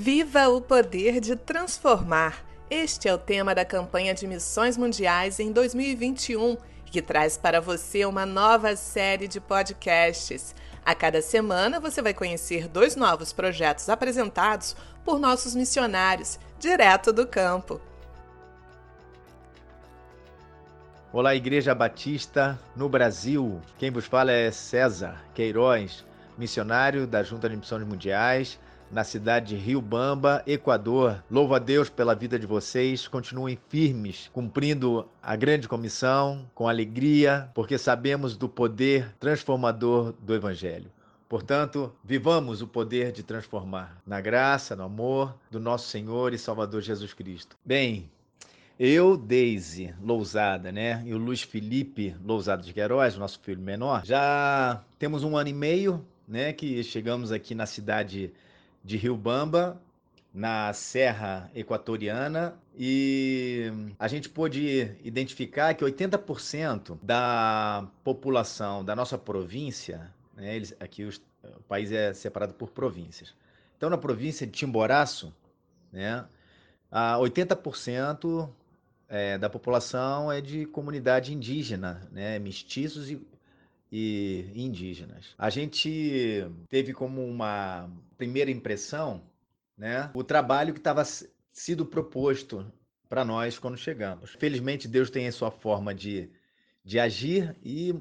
Viva o poder de transformar! Este é o tema da campanha de Missões Mundiais em 2021, que traz para você uma nova série de podcasts. A cada semana você vai conhecer dois novos projetos apresentados por nossos missionários, direto do campo. Olá, Igreja Batista no Brasil. Quem vos fala é César Queiroz, missionário da Junta de Missões Mundiais na cidade de Rio Bamba, Equador. Louvo a Deus pela vida de vocês. Continuem firmes, cumprindo a grande comissão com alegria, porque sabemos do poder transformador do Evangelho. Portanto, vivamos o poder de transformar na graça, no amor do nosso Senhor e Salvador Jesus Cristo. Bem, eu, Deise Lousada, né, e o Luiz Felipe Lousada de Queiroz, nosso filho menor, já temos um ano e meio, né, que chegamos aqui na cidade de Rio Bamba, na Serra Equatoriana, e a gente pôde identificar que 80% da população da nossa província, né, eles, aqui os, o país é separado por províncias. Então, na província de Timboraço, né, 80% é, da população é de comunidade indígena, né, mestiços e e indígenas. A gente teve como uma primeira impressão né, o trabalho que estava sido proposto para nós quando chegamos. Felizmente, Deus tem a sua forma de, de agir e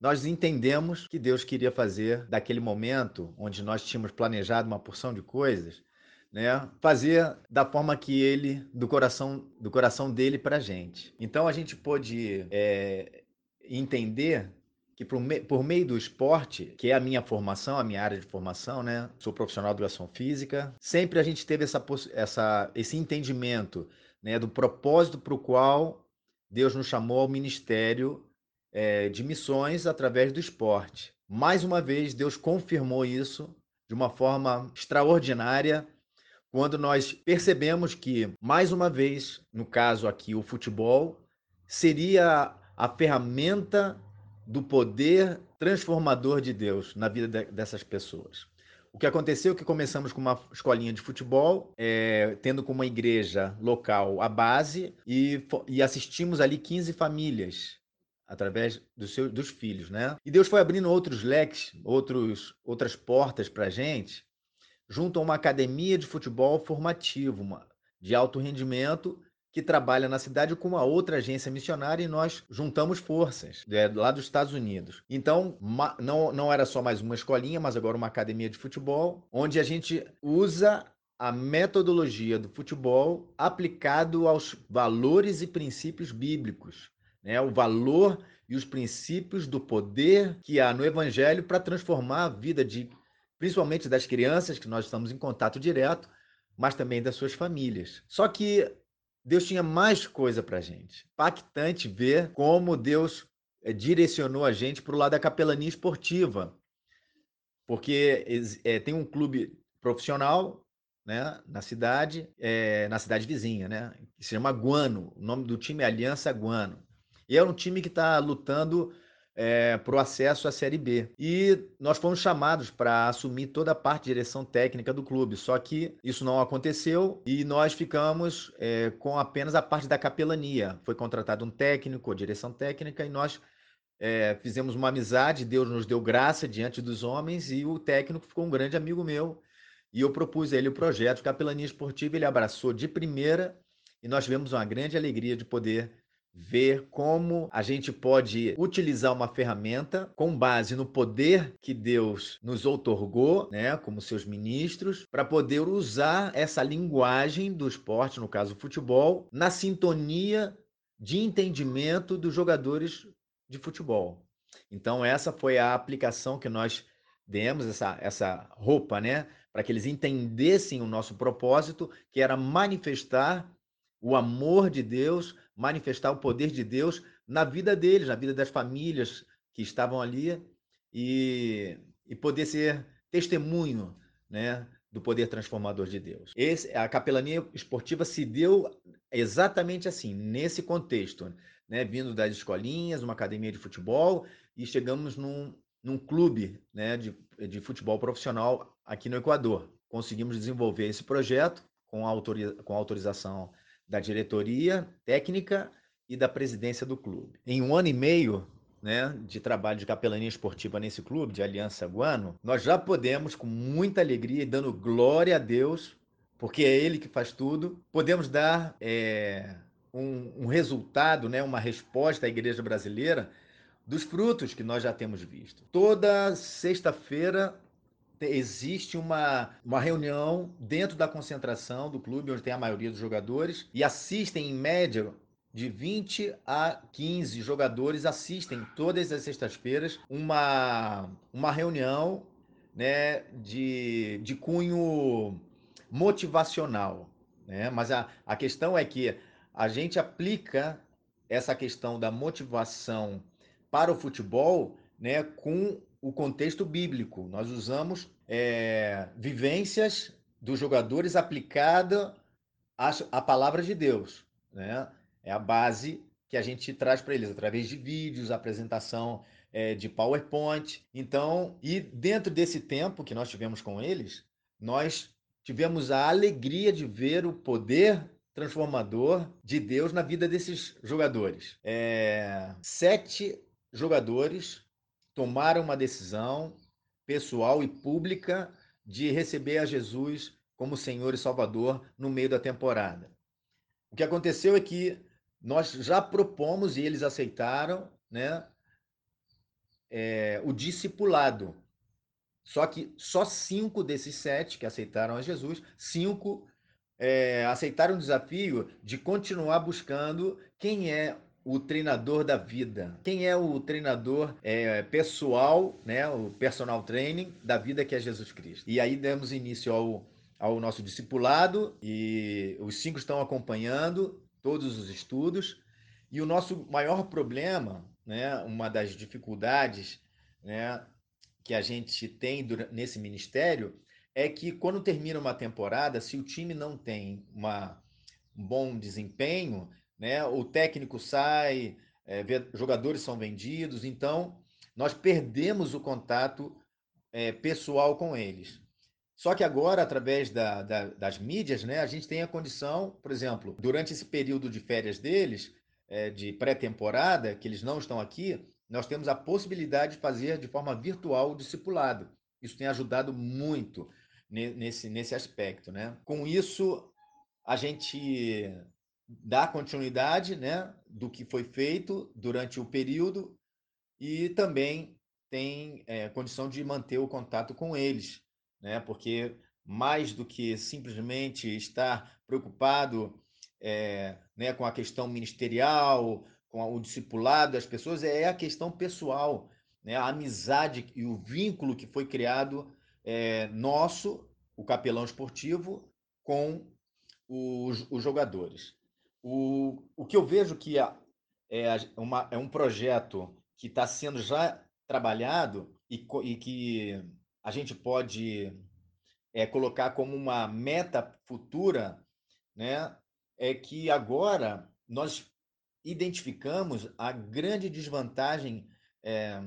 nós entendemos que Deus queria fazer daquele momento onde nós tínhamos planejado uma porção de coisas, né, fazer da forma que ele, do coração, do coração dele para a gente. Então a gente pôde é, entender que por, me, por, meio do esporte, que é a minha formação, a minha área de formação, né? Sou profissional de educação física. Sempre a gente teve essa, essa, esse entendimento né, do propósito para o qual Deus nos chamou ao ministério é, de missões através do esporte. Mais uma vez, Deus confirmou isso de uma forma extraordinária quando nós percebemos que, mais uma vez, no caso aqui, o futebol seria a ferramenta do poder transformador de Deus na vida de, dessas pessoas. O que aconteceu é que começamos com uma escolinha de futebol, é, tendo como uma igreja local a base, e, e assistimos ali 15 famílias através do seu, dos filhos, né? E Deus foi abrindo outros leques, outros, outras portas para a gente, junto a uma academia de futebol formativo, uma, de alto rendimento, que trabalha na cidade com uma outra agência missionária e nós juntamos forças é, lá dos Estados Unidos. Então, não, não era só mais uma escolinha, mas agora uma academia de futebol, onde a gente usa a metodologia do futebol aplicado aos valores e princípios bíblicos. Né? O valor e os princípios do poder que há no Evangelho para transformar a vida de, principalmente das crianças, que nós estamos em contato direto, mas também das suas famílias. Só que Deus tinha mais coisa para gente. Impactante ver como Deus é, direcionou a gente para o lado da capelania esportiva. Porque é, tem um clube profissional né, na cidade, é, na cidade vizinha, né, que se chama Guano. O nome do time é Aliança Guano. E é um time que está lutando é, para o acesso à Série B. E nós fomos chamados para assumir toda a parte de direção técnica do clube, só que isso não aconteceu e nós ficamos é, com apenas a parte da capelania. Foi contratado um técnico, direção técnica, e nós é, fizemos uma amizade, Deus nos deu graça diante dos homens e o técnico ficou um grande amigo meu. E eu propus a ele o projeto Capelania Esportiva, ele abraçou de primeira e nós tivemos uma grande alegria de poder ver como a gente pode utilizar uma ferramenta com base no poder que Deus nos outorgou, né, como seus ministros, para poder usar essa linguagem do esporte, no caso o futebol, na sintonia de entendimento dos jogadores de futebol. Então essa foi a aplicação que nós demos essa essa roupa, né, para que eles entendessem o nosso propósito, que era manifestar o amor de Deus manifestar o poder de Deus na vida deles, na vida das famílias que estavam ali e, e poder ser testemunho né, do poder transformador de Deus. Esse, a capelania esportiva se deu exatamente assim, nesse contexto, né, vindo das escolinhas, uma academia de futebol, e chegamos num, num clube né, de, de futebol profissional aqui no Equador, conseguimos desenvolver esse projeto com, autoriza com autorização da diretoria técnica e da presidência do clube. Em um ano e meio né, de trabalho de capelania esportiva nesse clube, de Aliança Guano, nós já podemos, com muita alegria e dando glória a Deus, porque é Ele que faz tudo, podemos dar é, um, um resultado, né, uma resposta à igreja brasileira dos frutos que nós já temos visto. Toda sexta-feira existe uma, uma reunião dentro da concentração do clube, onde tem a maioria dos jogadores, e assistem, em média, de 20 a 15 jogadores assistem todas as sextas-feiras uma, uma reunião né, de, de cunho motivacional. Né? Mas a, a questão é que a gente aplica essa questão da motivação para o futebol né, com o contexto bíblico. Nós usamos é, vivências dos jogadores aplicada à, à palavra de Deus. Né? É a base que a gente traz para eles através de vídeos, apresentação é, de PowerPoint. Então, e dentro desse tempo que nós tivemos com eles, nós tivemos a alegria de ver o poder transformador de Deus na vida desses jogadores. É, sete jogadores tomaram uma decisão pessoal e pública de receber a Jesus como Senhor e Salvador no meio da temporada. O que aconteceu é que nós já propomos e eles aceitaram, né, é, o discipulado. Só que só cinco desses sete que aceitaram a Jesus, cinco é, aceitaram o desafio de continuar buscando quem é o treinador da vida. Quem é o treinador é, pessoal, né, o personal training da vida que é Jesus Cristo. E aí demos início ao, ao nosso discipulado e os cinco estão acompanhando todos os estudos. E o nosso maior problema, né, uma das dificuldades né, que a gente tem nesse ministério é que quando termina uma temporada, se o time não tem uma, um bom desempenho, né? O técnico sai, é, jogadores são vendidos, então nós perdemos o contato é, pessoal com eles. Só que agora, através da, da, das mídias, né, a gente tem a condição, por exemplo, durante esse período de férias deles, é, de pré-temporada, que eles não estão aqui, nós temos a possibilidade de fazer de forma virtual o discipulado. Isso tem ajudado muito nesse, nesse aspecto. Né? Com isso, a gente dar continuidade né, do que foi feito durante o período e também tem é, condição de manter o contato com eles, né, porque mais do que simplesmente estar preocupado é, né, com a questão ministerial, com o discipulado das pessoas, é a questão pessoal, né, a amizade e o vínculo que foi criado é, nosso, o capelão esportivo, com os, os jogadores. O, o que eu vejo que é, é, uma, é um projeto que está sendo já trabalhado e, e, que a gente pode é, colocar como uma meta futura, né, é que agora nós identificamos a grande desvantagem é,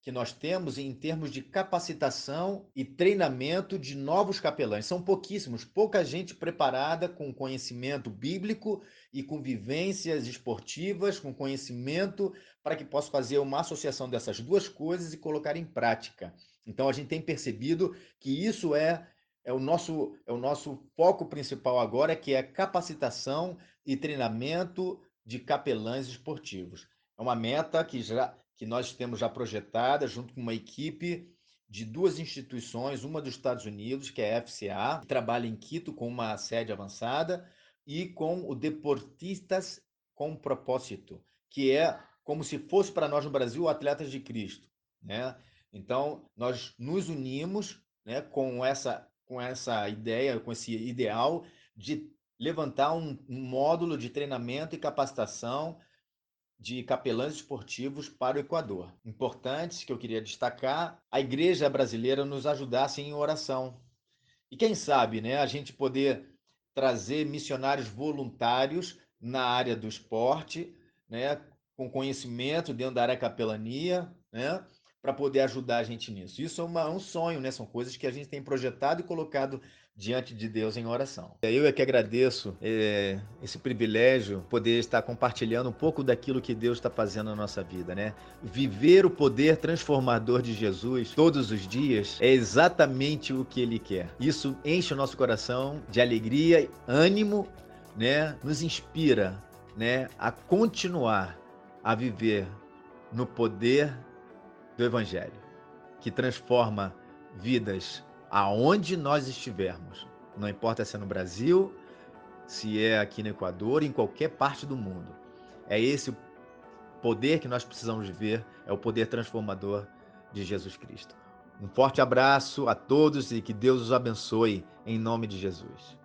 que nós temos em termos de capacitação e treinamento de novos capelães. São pouquíssimos, pouca gente preparada com conhecimento bíblico e com vivências esportivas, com conhecimento para que possa fazer uma associação dessas duas coisas e colocar em prática. Então a gente tem percebido que isso é é o nosso é o nosso foco principal agora, que é capacitação e treinamento de capelães esportivos. É uma meta que já que nós temos já projetada, junto com uma equipe de duas instituições, uma dos Estados Unidos, que é a FCA, que trabalha em Quito com uma sede avançada, e com o Deportistas com Propósito, que é como se fosse para nós no Brasil Atletas de Cristo. Né? Então, nós nos unimos né, com, essa, com essa ideia, com esse ideal de levantar um, um módulo de treinamento e capacitação de capelães esportivos para o Equador. Importantes que eu queria destacar, a igreja brasileira nos ajudasse em oração. E quem sabe, né, a gente poder trazer missionários voluntários na área do esporte, né, com conhecimento dentro da área capelania, né, para poder ajudar a gente nisso. Isso é uma, um sonho, né? São coisas que a gente tem projetado e colocado diante de Deus em oração. Eu é que agradeço é, esse privilégio, poder estar compartilhando um pouco daquilo que Deus está fazendo na nossa vida, né? Viver o poder transformador de Jesus todos os dias é exatamente o que Ele quer. Isso enche o nosso coração de alegria, ânimo, né? Nos inspira, né? A continuar a viver no poder do Evangelho, que transforma vidas aonde nós estivermos. Não importa se é no Brasil, se é aqui no Equador, em qualquer parte do mundo. É esse o poder que nós precisamos ver, é o poder transformador de Jesus Cristo. Um forte abraço a todos e que Deus os abençoe em nome de Jesus.